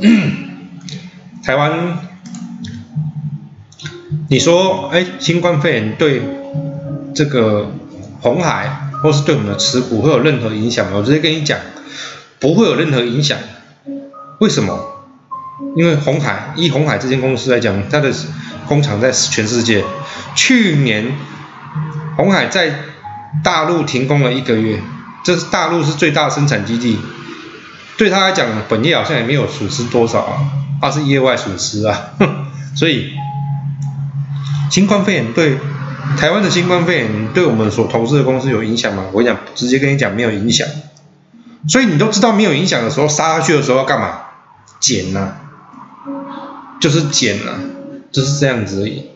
台湾，你说，哎，新冠肺炎对这个红海或是对我们的持股会有任何影响吗？我直接跟你讲，不会有任何影响。为什么？因为红海，以红海这间公司来讲，它的工厂在全世界，去年红海在大陆停工了一个月，这是大陆是最大生产基地，对他来讲，本业好像也没有损失多少啊，他是业外损失啊，所以新冠肺炎对台湾的新冠肺炎对我们所投资的公司有影响吗？我跟你讲，直接跟你讲没有影响，所以你都知道没有影响的时候，杀下去的时候要干嘛？减呐。就是减了，就是这样子而已，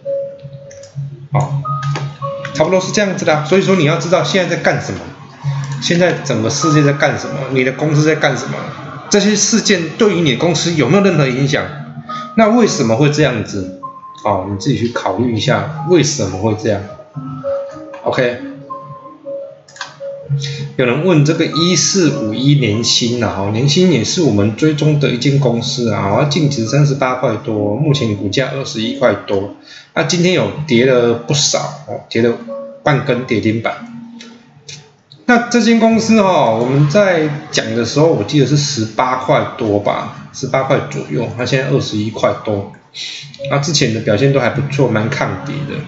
好，差不多是这样子的。所以说你要知道现在在干什么，现在整个世界在干什么，你的公司在干什么，这些事件对于你公司有没有任何影响？那为什么会这样子？哦，你自己去考虑一下为什么会这样。OK。有人问这个一四五一年薪呐，哦，年薪也是我们追踪的一间公司啊，我要净值三十八块多，目前股价二十一块多，那今天有跌了不少哦，跌了半根跌停板。那这间公司哈，我们在讲的时候，我记得是十八块多吧，十八块左右，它现在二十一块多，那之前的表现都还不错，蛮抗跌的。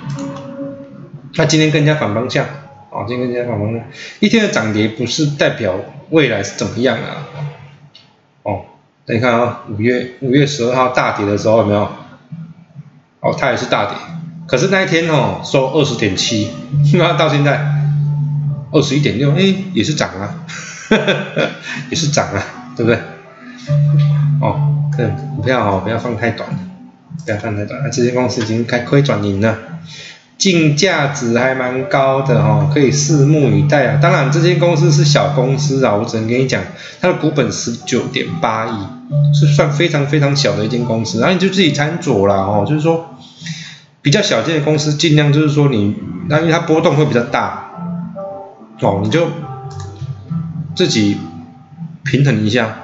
那今天更加反方向。啊，今天更加反方向一天的涨跌不是代表未来是怎么样啊？哦，等你看啊，五月五月十二号大跌的时候有没有？哦，它也是大跌，可是那一天哦收二十点七，那到现在二十一点六，哎，也是涨啊，也是涨啊，对不对？哦，这股票哦不要放太短，不要放太短，这些公司已经开亏转盈了。净价值还蛮高的哈，可以拭目以待啊。当然，这间公司是小公司啊，我只能跟你讲，它的股本十九点八亿，是算非常非常小的一间公司。然后你就自己参酌啦哦，就是说比较小件的公司，尽量就是说你，那因为它波动会比较大哦，你就自己平衡一下。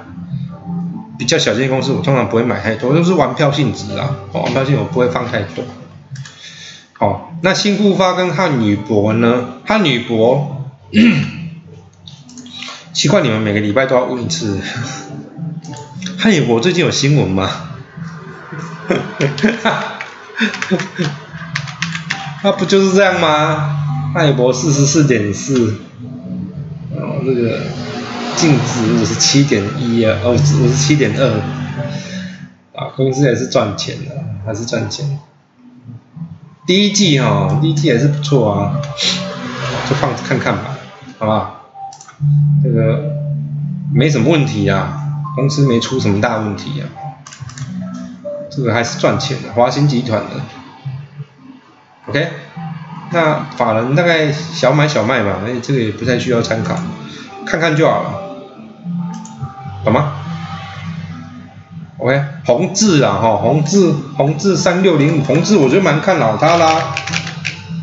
比较小件公司，我通常不会买太多，都是玩票性质啊，玩票性我不会放太多。哦，那新复发跟汉语博呢？汉语博，奇怪，你们每个礼拜都要问一次。汉语博最近有新闻吗？那不就是这样吗？汉语博四十四点四，然后，这个净值五十七点一啊，哦，五十七点二，啊，公司也是赚钱的，还是赚钱。第一季哈，第一季还是不错啊，就放着看看吧，好不好？这个没什么问题啊，公司没出什么大问题啊，这个还是赚钱的，华兴集团的，OK？那法人大概小买小卖嘛，哎，这个也不太需要参考，看看就好了，懂吗？OK，宏志啊，哈，宏志，宏志三六零五，宏志我觉得蛮看好它啦，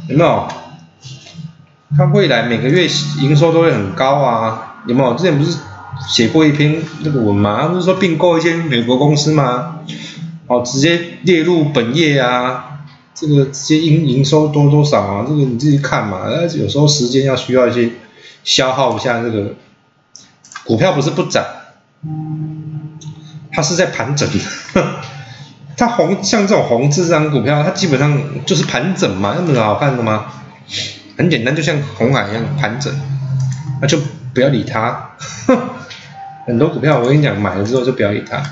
有没有？它未来每个月营收都会很高啊，有没有？之前不是写过一篇那个文吗？不是说并购一些美国公司吗？哦，直接列入本业啊，这个直接营营收多多少啊？这个你自己看嘛，那有时候时间要需要一些消耗一下这个股票，不是不涨。它是在盘整，它红像这种红字这张股票，它基本上就是盘整嘛，那么好看的吗？很简单，就像红海一样盘整，那就不要理它。很多股票我跟你讲，买了之后就不要理它。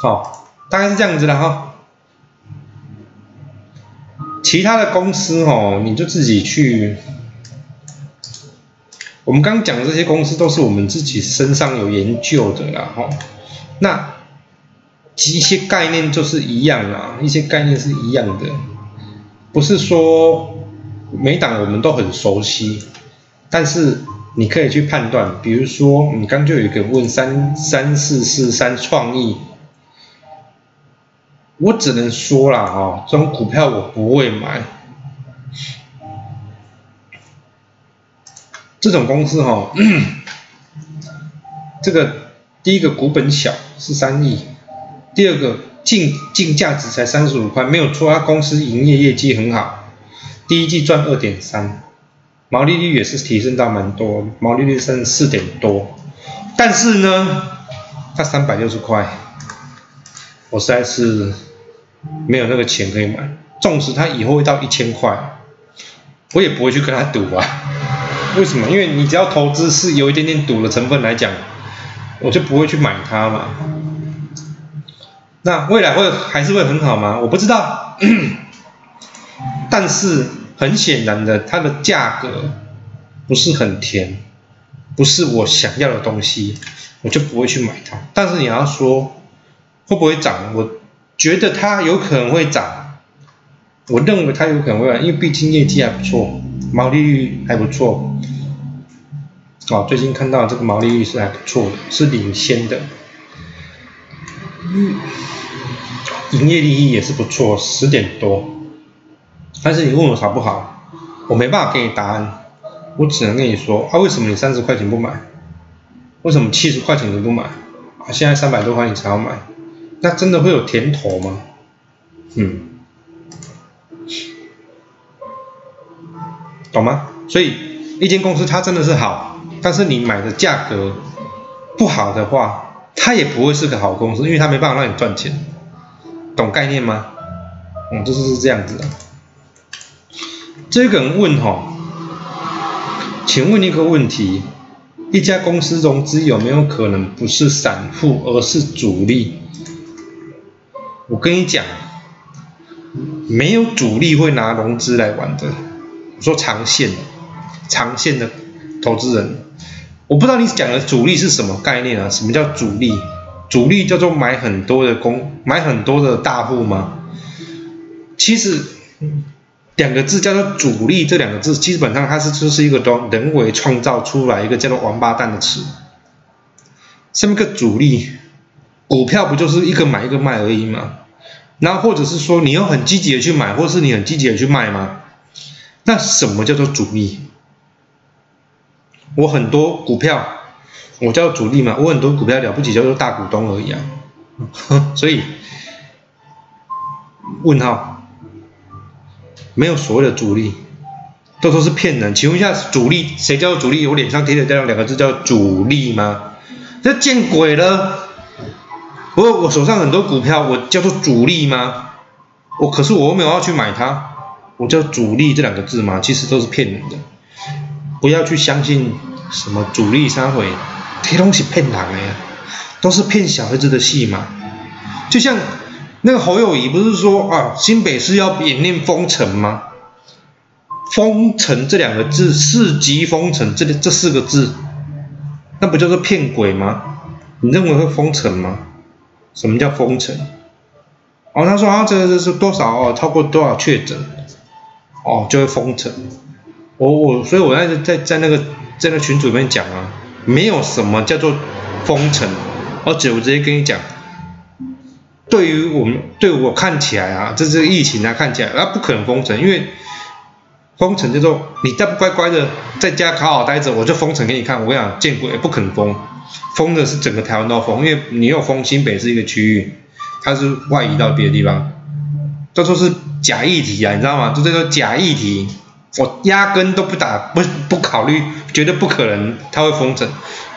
好，大概是这样子的哈。其他的公司哦，你就自己去。我们刚讲的这些公司都是我们自己身上有研究的啦，哈。那一些概念就是一样啊，一些概念是一样的，不是说每档我们都很熟悉，但是你可以去判断，比如说你刚就有一个问三三四四三创意，我只能说了哈，这种股票我不会买。这种公司哈，这个第一个股本小是三亿，第二个净净价值才三十五块，没有错，它公司营业业绩很好，第一季赚二点三，毛利率也是提升到蛮多，毛利率升四点多，但是呢，它三百六十块，我实在是没有那个钱可以买，纵使它以后会到一千块，我也不会去跟他赌啊。为什么？因为你只要投资是有一点点赌的成分来讲，我就不会去买它嘛。那未来会还是会很好吗？我不知道。但是很显然的，它的价格不是很甜，不是我想要的东西，我就不会去买它。但是你要说会不会涨？我觉得它有可能会涨。我认为它有可能会涨，因为毕竟业绩还不错。毛利率还不错，哦，最近看到这个毛利率是还不错的，是领先的，嗯，营业利益也是不错，十点多，但是你问我好不好，我没办法给你答案，我只能跟你说，啊，为什么你三十块钱不买？为什么七十块钱你不买？啊，现在三百多块你才要买，那真的会有甜头吗？嗯。懂吗？所以一间公司它真的是好，但是你买的价格不好的话，它也不会是个好公司，因为它没办法让你赚钱，懂概念吗？嗯，就是是这样子的。这个人问哈，请问一个问题：一家公司融资有没有可能不是散户，而是主力？我跟你讲，没有主力会拿融资来玩的。我说长线，长线的投资人，我不知道你讲的主力是什么概念啊？什么叫主力？主力叫做买很多的公，买很多的大户吗？其实两个字叫做主力，这两个字基本上它是就是一个都人为创造出来一个叫做王八蛋的词。什么个主力？股票不就是一个买一个卖而已吗？然后或者是说你要很积极的去买，或是你很积极的去卖吗？那什么叫做主力？我很多股票，我叫主力嘛。我很多股票了不起叫做大股东而已啊。所以，问号，没有所谓的主力，都说是骗人。请问一下，主力谁叫做主力？我脸上贴的这样两个字叫主力吗？这见鬼了！我我手上很多股票，我叫做主力吗？我可是我又没有要去买它。我叫主力这两个字嘛，其实都是骗人的，不要去相信什么主力三回，这东西骗人的呀，都是骗小孩子的戏嘛。就像那个侯友谊不是说啊，新北市要演练封城吗？封城这两个字，四级封城这这四个字，那不叫做骗鬼吗？你认为会封城吗？什么叫封城？哦，他说啊，这这是多少哦，超过多少确诊？哦，就会封城。我我，所以我在在在那个在那群组里面讲啊，没有什么叫做封城，而且我直接跟你讲，对于我们对我看起来啊，这是疫情啊，看起来啊不可能封城，因为封城叫做你再不乖乖的在家好好待着，我就封城给你看。我跟你讲，见鬼，不可能封，封的是整个台湾都封，因为你又封新北是一个区域，它是外移到别的地方，这都是。假议题啊，你知道吗？就这个假议题，我压根都不打，不不考虑，绝对不可能他会封城。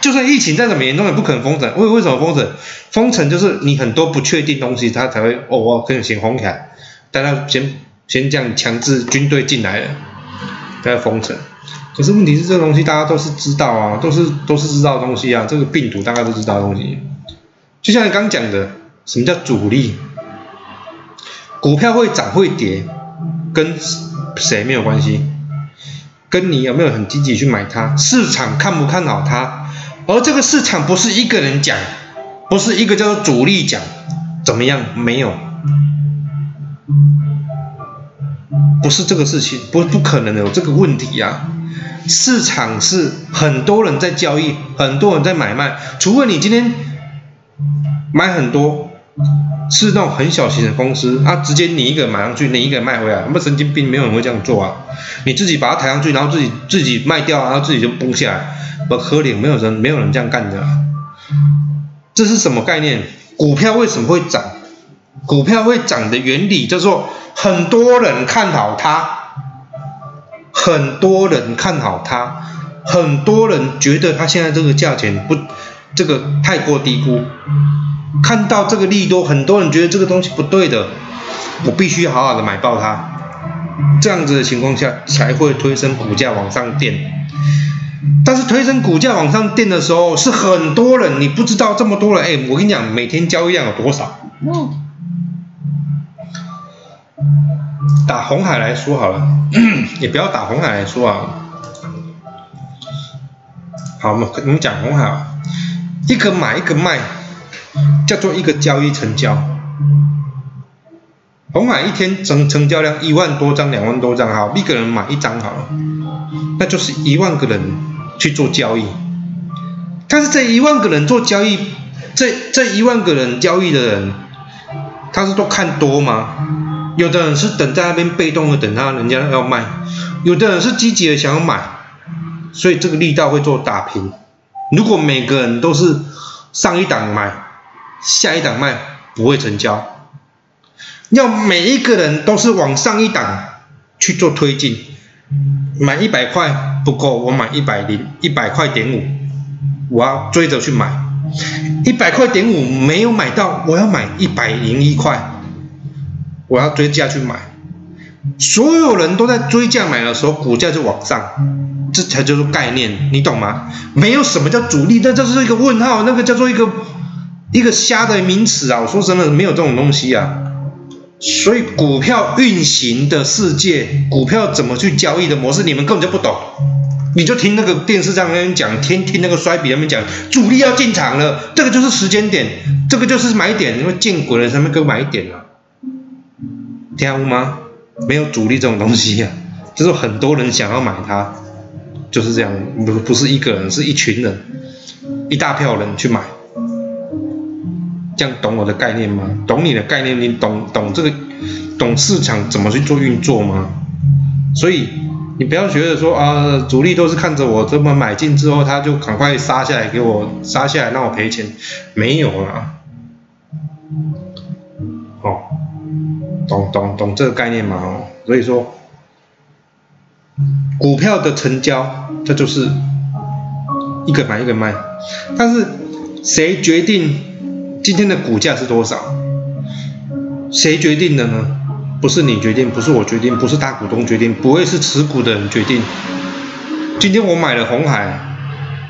就算疫情再怎么严重，也不可能封城。为为什么封城？封城就是你很多不确定东西，他才会哦，我可以先封起来，大家先先这样强制军队进来了，再封城。可是问题是，这个东西大家都是知道啊，都是都是知道的东西啊，这个病毒大家都知道的东西。就像你刚讲的，什么叫主力？股票会涨会跌，跟谁没有关系？跟你有没有很积极去买它？市场看不看好它？而这个市场不是一个人讲，不是一个叫做主力讲，怎么样？没有，不是这个事情，不不可能有这个问题呀。市场是很多人在交易，很多人在买卖，除非你今天买很多。是那种很小型的公司，啊，直接你一个买上去，你一个卖回来，那么神经病，没有人会这样做啊！你自己把它抬上去，然后自己自己卖掉，然后自己就崩下来，不合理，没有人没有人这样干的。这是什么概念？股票为什么会涨？股票会涨的原理叫做很多人看好它，很多人看好它，很多人觉得它现在这个价钱不，这个太过低估。看到这个利多，很多人觉得这个东西不对的，我必须好好的买爆它。这样子的情况下，才会推升股价往上垫。但是推升股价往上垫的时候，是很多人，你不知道这么多人。哎，我跟你讲，每天交易量有多少？打红海来说好了，也不要打红海来说啊。好，我们我们讲红海，一个买一个卖，叫做一个交易成交。红海一天成成交量一万多张、两万多张，好，一个人买一张好了，那就是一万个人去做交易。但是这一万个人做交易，这这一万个人交易的人，他是都看多吗？有的人是等在那边被动的等他人家要卖，有的人是积极的想要买，所以这个力道会做打平。如果每个人都是上一档买，下一档卖，不会成交。要每一个人都是往上一档去做推进，买一百块不够，我买一百零一百块点五，我要追着去买，一百块点五没有买到，我要买一百零一块，我要追价去买，所有人都在追价买的时候，股价就往上，这才叫做概念，你懂吗？没有什么叫主力，那这是一个问号，那个叫做一个一个瞎的名词啊！我说真的，没有这种东西啊。所以股票运行的世界，股票怎么去交易的模式，你们根本就不懂。你就听那个电视上面讲，听听那个衰笔他们讲，主力要进场了，这个就是时间点，这个就是买点，因为见鬼了，他们给我买一点了，听到吗？没有主力这种东西呀，就是很多人想要买它，就是这样，不不是一个人，是一群人，一大票人去买。这样懂我的概念吗？懂你的概念，你懂懂这个，懂市场怎么去做运作吗？所以你不要觉得说啊，主力都是看着我这么买进之后，他就赶快杀下来给我杀下来让我赔钱，没有啦。懂懂懂这个概念吗？哦，所以说股票的成交，这就是一个买一个卖，但是谁决定？今天的股价是多少？谁决定的呢？不是你决定，不是我决定，不是大股东决定，不会是持股的人决定。今天我买了红海，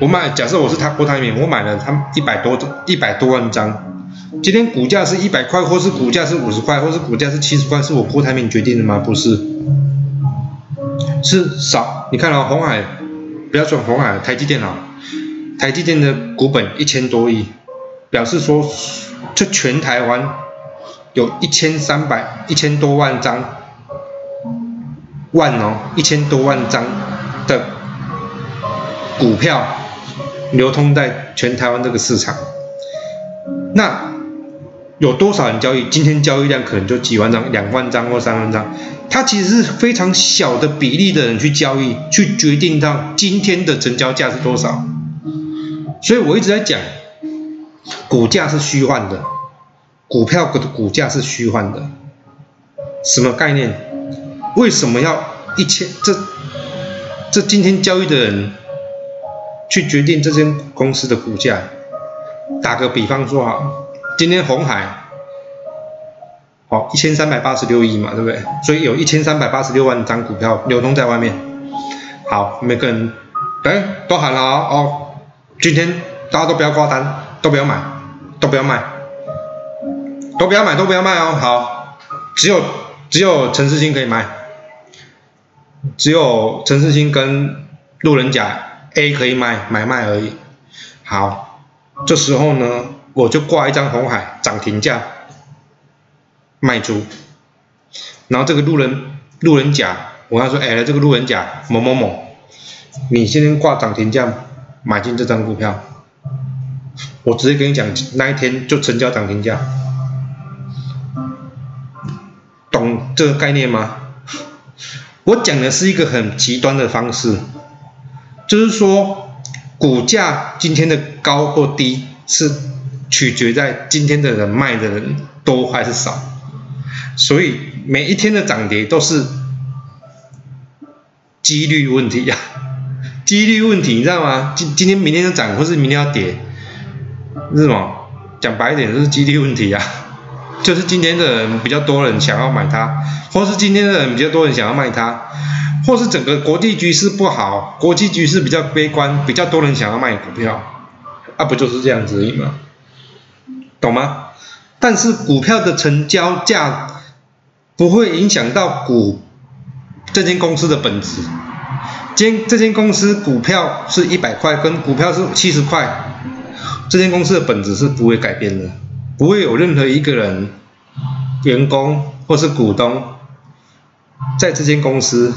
我买，假设我是他郭台铭，我买了他一百多一百多万张。今天股价是一百块，或是股价是五十块，或是股价是七十块，是我郭台铭决定的吗？不是，是少。你看啊，红海，不要说红海，台积电啊，台积电的股本一千多亿。表示说，这全台湾有一千三百一千多万张万哦，一千多万张的股票流通在全台湾这个市场。那有多少人交易？今天交易量可能就几万张、两万张或三万张。它其实是非常小的比例的人去交易，去决定到今天的成交价是多少。所以我一直在讲。股价是虚幻的，股票的股价是虚幻的，什么概念？为什么要一千这这今天交易的人去决定这间公司的股价？打个比方说哈，今天红海好一千三百八十六亿嘛，对不对？所以有一千三百八十六万张股票流通在外面。好，每个人哎都喊了哦，今天大家都不要挂单，都不要买。都不要卖，都不要买，都不要卖哦。好，只有只有陈世新可以卖，只有陈世新跟路人甲 A 可以卖买卖而已。好，这时候呢，我就挂一张红海涨停价卖出，然后这个路人路人甲，我跟他说，哎，这个路人甲某某某，你今天挂涨停价买进这张股票。我直接跟你讲，那一天就成交涨停价，懂这个概念吗？我讲的是一个很极端的方式，就是说股价今天的高或低是取决在今天的人卖的人多还是少，所以每一天的涨跌都是几率问题呀，几率问题你知道吗？今今天明天就涨，或是明天要跌，是什么？讲白一点就是几率问题呀，就是今天的人比较多人想要买它，或是今天的人比较多人想要卖它，或是整个国际局势不好，国际局势比较悲观，比较多人想要卖股票，啊不就是这样子而已吗？懂吗？但是股票的成交价不会影响到股这间公司的本质。今这间公司股票是一百块，跟股票是七十块。这间公司的本质是不会改变的，不会有任何一个人、员工或是股东在这间公司，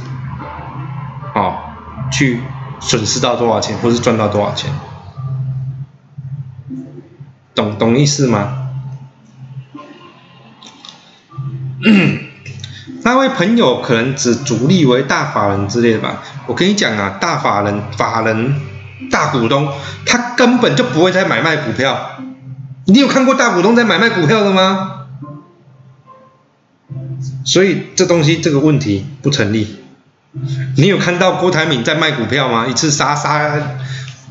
去损失到多少钱，或是赚到多少钱，懂懂意思吗？那位朋友可能只主力为大法人之类的吧，我跟你讲啊，大法人、法人。大股东他根本就不会再买卖股票，你有看过大股东在买卖股票的吗？所以这东西这个问题不成立。你有看到郭台铭在卖股票吗？一次杀杀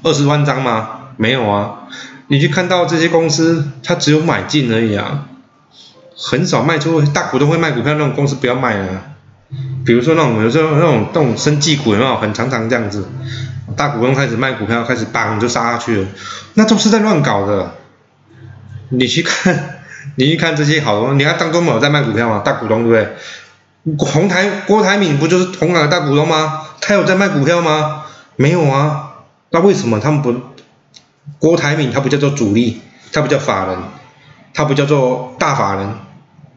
二十万张吗？没有啊。你去看到这些公司，他只有买进而已啊，很少卖出。大股东会卖股票那种公司不要卖啊。比如说那种有时候那种那种生技股有没有很常常这样子？大股东开始卖股票，开始砰就杀下去了，那都是在乱搞的。你去看，你去看这些好东，你看张忠谋在卖股票吗？大股东对不对？红台郭台铭不就是红海的大股东吗？他有在卖股票吗？没有啊。那为什么他们不？郭台铭他不叫做主力，他不叫法人，他不叫做大法人，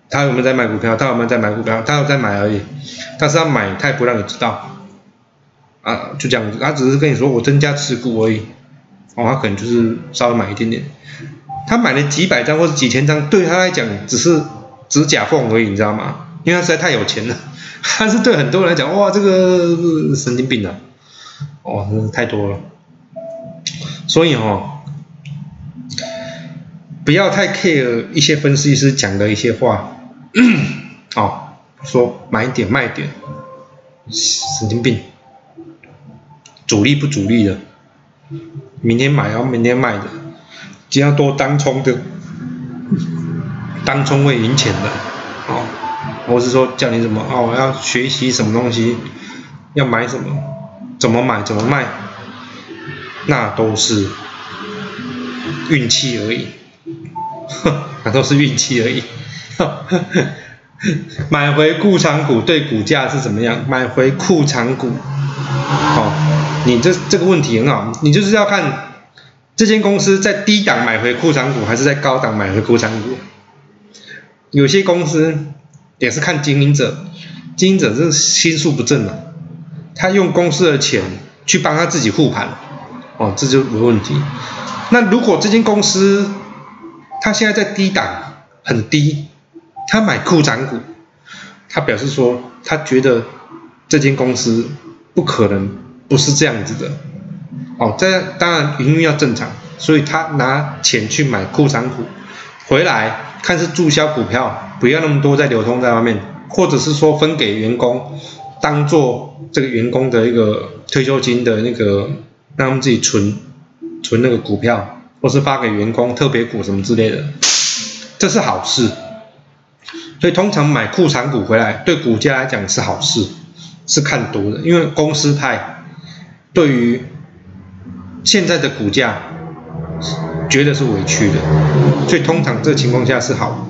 他有没有在卖股票？他有没有在买股票？他有在买而已，但是他买他也不让你知道。啊，就这样子，他只是跟你说我增加持股而已，哦，他可能就是稍微买一点点，他买了几百张或者几千张，对他来讲只是指甲缝而已，你知道吗？因为他实在太有钱了，但是对很多人来讲，哇，这个神经病啊，哇，真是太多了，所以哦，不要太 care 一些分析师讲的一些话，哦，说买点卖点，神经病。主力不主力的，明天买要明天卖的，只要多当冲的，当冲会赢钱的，哦，我是说叫你怎么哦，要学习什么东西，要买什么，怎么买怎么卖，那都是运气而已，那都是运气而已，买回库藏股对股价是怎么样？买回库藏股，好。你这这个问题很好，你就是要看这间公司在低档买回库藏股，还是在高档买回库藏股。有些公司也是看经营者，经营者是心术不正啊，他用公司的钱去帮他自己护盘，哦，这就有问题。那如果这间公司他现在在低档很低，他买库藏股，他表示说他觉得这间公司不可能。不是这样子的，哦，这当然营运要正常，所以他拿钱去买库藏股，回来看是注销股票，不要那么多在流通在外面，或者是说分给员工，当做这个员工的一个退休金的那个，让他们自己存存那个股票，或是发给员工特别股什么之类的，这是好事。所以通常买库藏股回来，对股价来讲是好事，是看多的，因为公司派。对于现在的股价，觉得是委屈的，所以通常这情况下是好。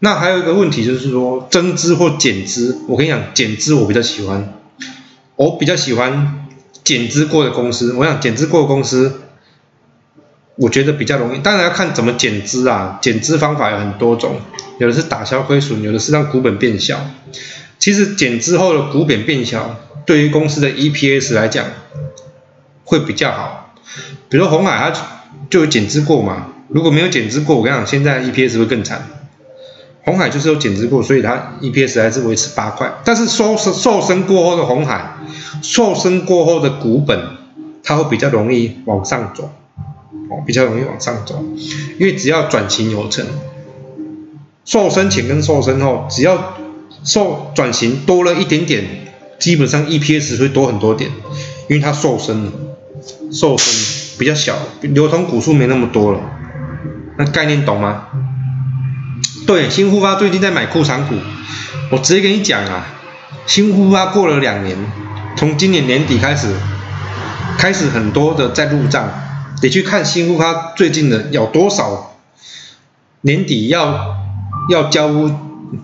那还有一个问题就是说增资或减资，我跟你讲减资我比较喜欢，我比较喜欢减资过的公司。我想减资过的公司，我觉得比较容易，当然要看怎么减资啊，减资方法有很多种，有的是打消亏损，有的是让股本变小。其实减资后的股本变小。对于公司的 EPS 来讲，会比较好。比如红海，它就有减资过嘛。如果没有减资过，我跟你讲，现在 EPS 会更惨。红海就是有减资过，所以它 EPS 还是维持八块。但是瘦身瘦身过后的红海，瘦身过后的股本，它会比较容易往上走。哦，比较容易往上走，因为只要转型有成，瘦身前跟瘦身后，只要瘦转型多了一点点，基本上 EPS 会多很多点，因为它瘦身了，瘦身比较小，流通股数没那么多了，那概念懂吗？对，新复发最近在买库藏股，我直接跟你讲啊，新复发过了两年，从今年年底开始，开始很多的在入账，得去看新复发最近的有多少，年底要要交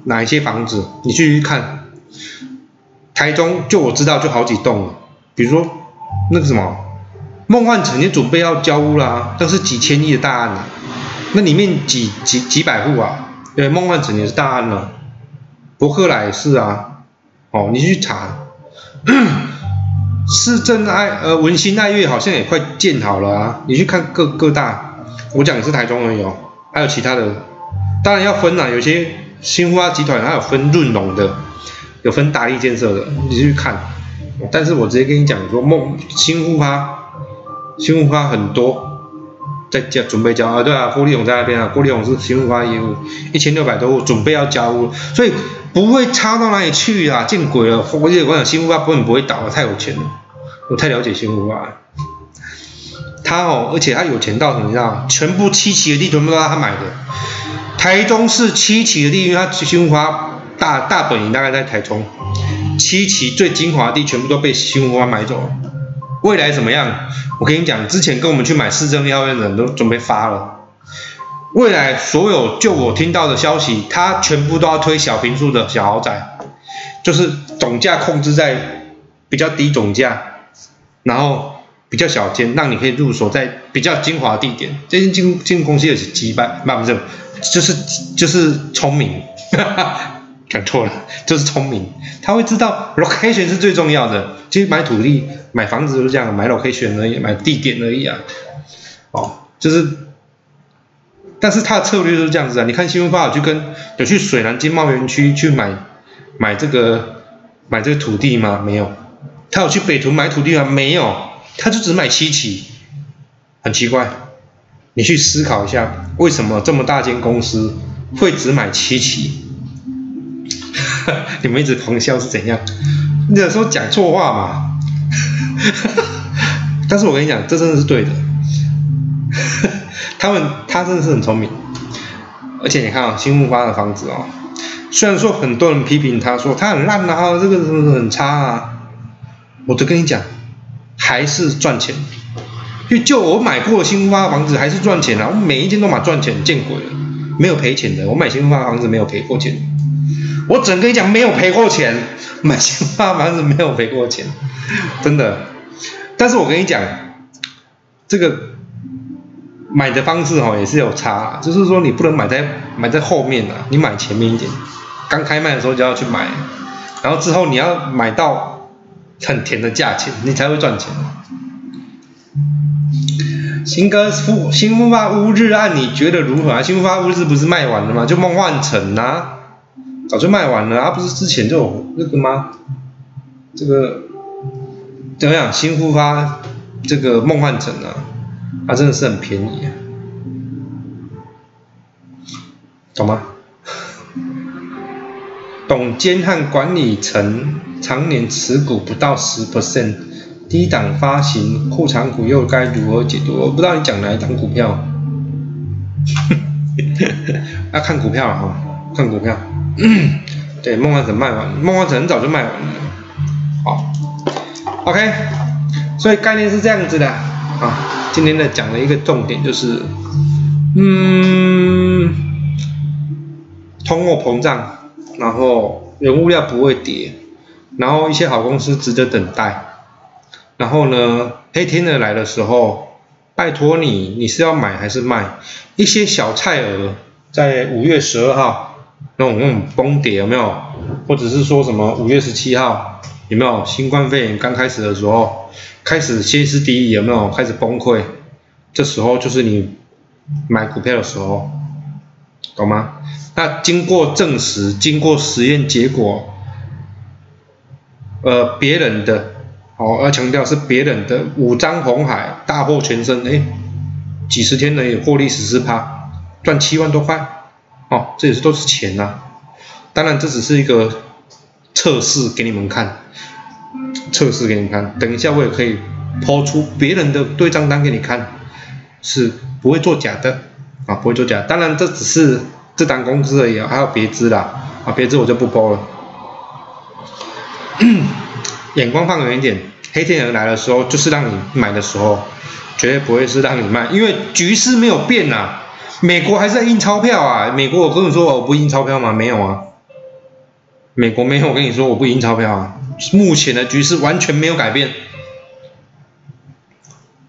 哪一些房子，你去看，台中就我知道就好几栋了，比如说那个什么梦幻城也准备要交屋啦，都是几千亿的大案了，那里面几几几百户啊。对，梦幻城也是大案了，伯克莱也是啊，哦，你去查，市政爱呃文心爱乐好像也快建好了啊，你去看各各大，我讲的是台中而已哦，还有其他的，当然要分啦，有些新华集团还有分润隆的，有分大力建设的，你去看，但是我直接跟你讲说梦新富发，新富花很多。在交准备交啊，对啊，郭立勇在那边啊，郭立勇是新复发业务，一千六百多户准备要交屋，所以不会差到哪里去啊，见鬼了！我记得我讲新复发根本不会倒啊，太有钱了，我太了解新复发，他哦，而且他有钱到什么样？全部七期的地全部都是他买的，台中市七期的地，因为他新复发大大本营大概在台中，七期最精华地全部都被新复发买走了。未来怎么样？我跟你讲，之前跟我们去买市政药院的人都准备发了。未来所有就我听到的消息，他全部都要推小平数的小豪宅，就是总价控制在比较低总价，然后比较小间，让你可以入手在比较精华地点。这些进进公司也是击败，不不是，就是就是聪明。讲错了，就是聪明，他会知道 location 是最重要的。其实买土地、买房子都是这样，买 location 而已，买地点而已啊。哦，就是，但是他的策略就是这样子啊。你看新闻报道，就跟有去水南经贸园区去买买这个买这个土地吗？没有。他有去北屯买土地吗？没有。他就只买七期，很奇怪。你去思考一下，为什么这么大间公司会只买七期？你们一直狂笑是怎样？你有时候讲错话嘛？但是我跟你讲，这真的是对的。他们他真的是很聪明，而且你看啊，新木发的房子哦，虽然说很多人批评他说他很烂啊，这个很差啊，我都跟你讲，还是赚钱。就就我买过新木发的房子还是赚钱啊，我每一间都买赚钱，见鬼了，没有赔钱的，我买新木发的房子没有赔过钱。我整跟你讲，没有赔过钱，买新发房子没有赔过钱，真的。但是我跟你讲，这个买的方式哈也是有差，就是说你不能买在买在后面的，你买前面一点，刚开卖的时候就要去买，然后之后你要买到很甜的价钱，你才会赚钱。新哥复新复发乌日案你觉得如何啊？新复发乌日不是卖完了吗？就梦幻城啊。早就卖完了，啊，不是之前就有那个吗？这个怎么样？新复发这个梦幻城啊，它真的是很便宜啊，懂吗？董监和管理层常年持股不到十 percent，低档发行库藏股又该如何解读？我不知道你讲哪一档股票，要看股票了哈，看股票。嗯 对，梦幻城卖完，梦幻城很早就卖完了。好，OK，所以概念是这样子的啊。今天的讲了一个重点就是，嗯，通货膨胀，然后原物料不会跌，然后一些好公司值得等待。然后呢，黑天鹅来的时候，拜托你，你是要买还是卖？一些小菜鹅在五月十二号。那种那种崩跌有没有？或者是说什么五月十七号有没有新冠肺炎刚开始的时候，开始歇斯底里有没有开始崩溃？这时候就是你买股票的时候，懂吗？那经过证实，经过实验结果，呃，别人的，哦，要强调是别人的五张红海大获全胜，哎，几十天呢，获利十四趴，赚七万多块，哦，这也是都是钱呐。当然这只是一个测试给你们看，测试给你们看，等一下我也可以抛出别人的对账单给你看，是不会作假的啊，不会作假。当然这只是这单工资而已，还有别支啦，啊，别支我就不播了。眼光放远一点，黑天鹅来的时候就是让你买的时候，绝对不会是让你卖，因为局势没有变呐。美国还是在印钞票啊，美国我跟你说我不印钞票吗？没有啊，美国没有，我跟你说我不印钞票啊。目前的局势完全没有改变。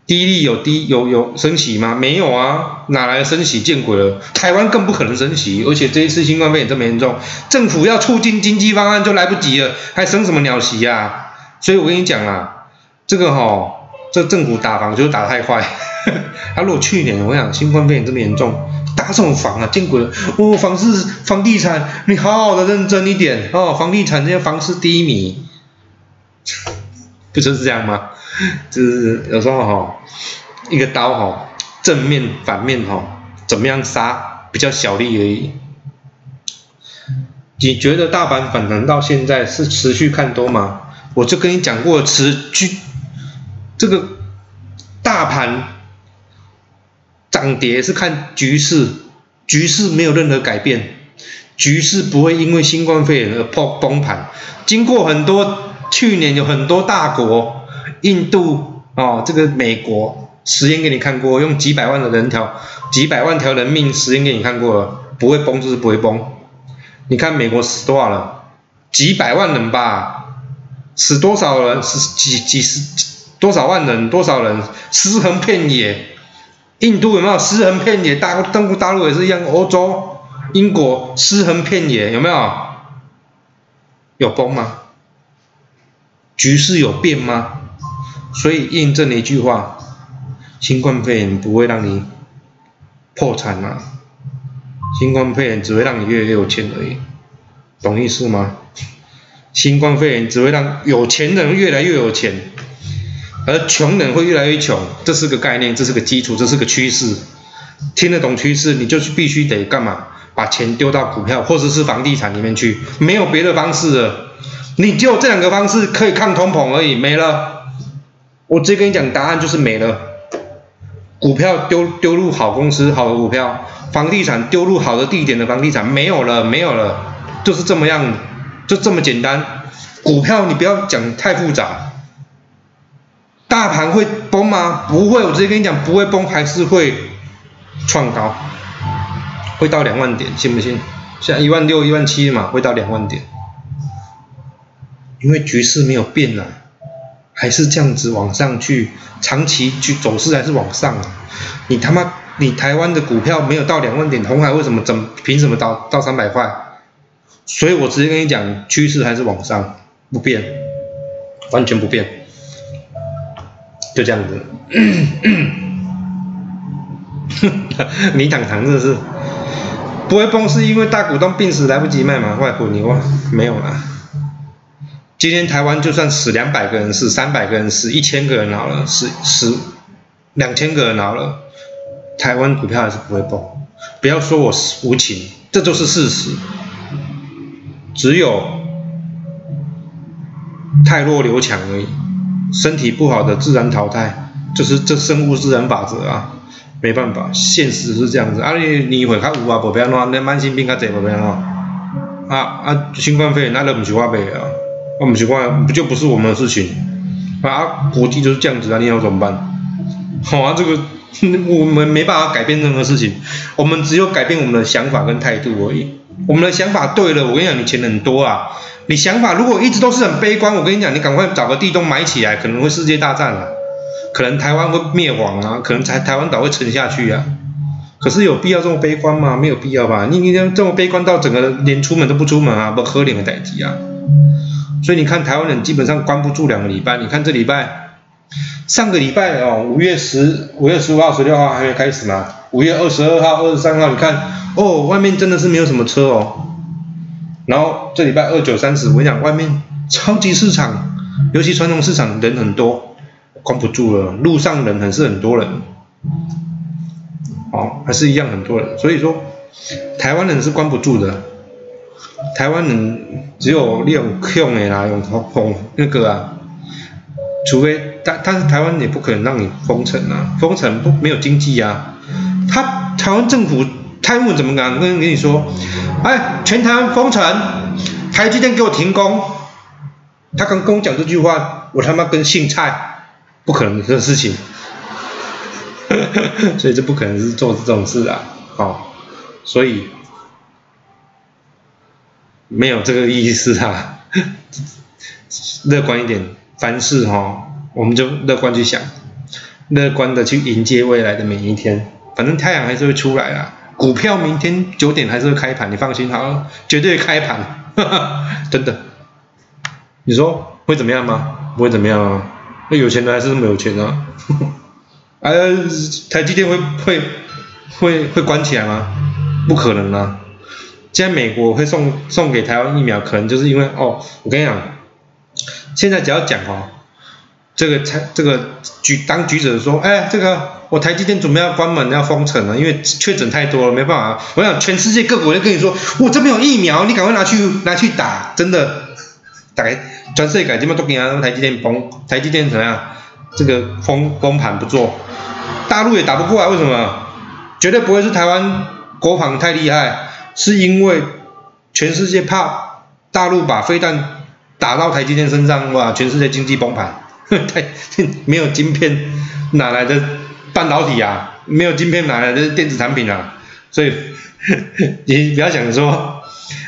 低利有低有有升息吗？没有啊，哪来的升息？见鬼了！台湾更不可能升息，而且这一次新冠肺炎这么严重，政府要促进经济方案就来不及了，还升什么鸟息呀？所以我跟你讲啊，这个哈，这政府打房就是打太快。他如果去年我想新冠肺炎这么严重，打什么房啊？见鬼了！哦，房市房地产，你好好的认真一点哦，房地产这些房市低迷，不就是这样吗？就是有时候哈，一个刀哈，正面反面哈，怎么样杀比较小利而已。你觉得大盘反弹到现在是持续看多吗？我就跟你讲过，持续这个大盘涨跌是看局势，局势没有任何改变，局势不会因为新冠肺炎而破崩盘。经过很多去年有很多大国。印度哦，这个美国实验给你看过，用几百万的人条、几百万条人命实验给你看过了，不会崩就是不会崩。你看美国死多少人？几百万人吧，死多少人？死几几十几多少万人？多少人？尸横遍野。印度有没有尸横遍野？大中国大陆也是一样，欧洲、英国尸横遍野，有没有？有崩吗？局势有变吗？所以验证了一句话：新冠肺炎不会让你破产啊，新冠肺炎只会让你越来越有钱而已，懂意思吗？新冠肺炎只会让有钱人越来越有钱，而穷人会越来越穷，这是个概念，这是个基础，这是个趋势。听得懂趋势，你就必须得干嘛？把钱丢到股票或者是房地产里面去，没有别的方式了，你就这两个方式可以抗通膨而已，没了。我直接跟你讲，答案就是没了。股票丢丢入好公司、好的股票，房地产丢入好的地点的房地产，没有了，没有了，就是这么样，就这么简单。股票你不要讲太复杂。大盘会崩吗？不会，我直接跟你讲，不会崩，还是会创高，会到两万点，信不信？现在一万六、一万七嘛，会到两万点，因为局势没有变啊。还是这样子往上去，长期去走势还是往上啊？你他妈，你台湾的股票没有到两万点，红海为什么怎凭什么到到三百块？所以我直接跟你讲，趋势还是往上，不变，完全不变，就这样子。你躺躺真是不会崩，是因为大股东病死来不及卖嘛？外股你忘没有了？今天台湾就算死两百个人，死三百个人，死一千个人好了，死死两千个人好了，台湾股票还是不会崩。不要说我无情，这就是事实。只有太弱留强而已，身体不好的自然淘汰，就是这生物自然法则啊，没办法，现实是这样子。啊，你你会较有啊，不要乱，那慢性病较济不要乱。啊啊，新冠肺炎那都不是我买啊。我不习惯，不就不是我们的事情啊？国际就是这样子啊，你要怎么办？好啊，这个我们没办法改变任何事情，我们只有改变我们的想法跟态度而已。我们的想法对了，我跟你讲，你钱很多啊。你想法如果一直都是很悲观，我跟你讲，你赶快找个地洞埋起来，可能会世界大战啊，可能台湾会灭亡啊，可能台台湾岛会沉下去啊。可是有必要这么悲观吗？没有必要吧？你你这么悲观到整个连出门都不出门啊，不可怜的代际啊。所以你看，台湾人基本上关不住两个礼拜。你看这礼拜，上个礼拜哦，五月十、五月十五号、十六号还没开始嘛？五月二十二号、二十三号，你看哦，外面真的是没有什么车哦。然后这礼拜二九三十，我跟你讲，外面超级市场，尤其传统市场人很多，关不住了，路上人还是很多人。哦，还是一样很多人，所以说台湾人是关不住的，台湾人只有利用用的啦，用封那个啊，除非但但是台湾也不可能让你封城啊，封城不没有经济啊，他台湾政府台湾怎么敢跟跟你说，哎，全台湾封城，台积电给我停工，他刚跟我讲这句话，我他妈跟姓蔡，不可能的事情。所以这不可能是做这种事啊，好，所以没有这个意思啊，乐观一点，凡事哈，我们就乐观去想，乐观的去迎接未来的每一天，反正太阳还是会出来啊，股票明天九点还是会开盘，你放心好，绝对开盘，哈 哈真的，你说会怎么样吗？不会怎么样啊，那有钱人还是那么有钱啊。呃，台积电会会会会关起来吗？不可能啊！现在美国会送送给台湾疫苗，可能就是因为哦，我跟你讲，现在只要讲哦，这个台这个局当局者说，哎，这个我台积电准备要关门要封城了，因为确诊太多了，没办法。我想全世界各国都跟你说，我这边有疫苗，你赶快拿去拿去打，真的，打全世界基本都给你台积电崩，台积电怎么样？这个封封盘不做。大陆也打不过来，为什么？绝对不会是台湾国防太厉害，是因为全世界怕大陆把飞弹打到台积电身上，哇，全世界经济崩盘。太没有晶片，哪来的半导体啊？没有晶片，哪来的电子产品啊？所以 你不要想说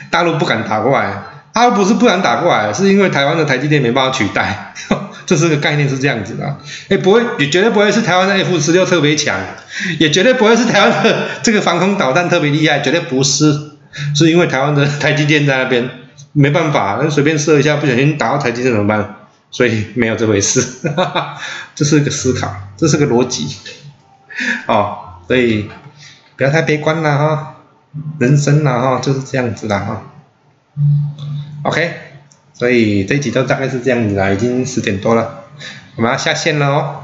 大陆不敢打过来，大陆不是不敢打过来，是因为台湾的台积电没办法取代。这是个概念是这样子的，哎，不会，也绝对不会是台湾的 F 十六特别强，也绝对不会是台湾的 这个防空导弹特别厉害，绝对不是，是因为台湾的台积电在那边，没办法，那随便射一下，不小心打到台积电怎么办？所以没有这回事，哈哈这是一个思考，这是个逻辑，哦，所以不要太悲观了哈，人生啊哈就是这样子的哈，OK。所以这一集就大概是这样子了，已经十点多了，我们要下线了哦。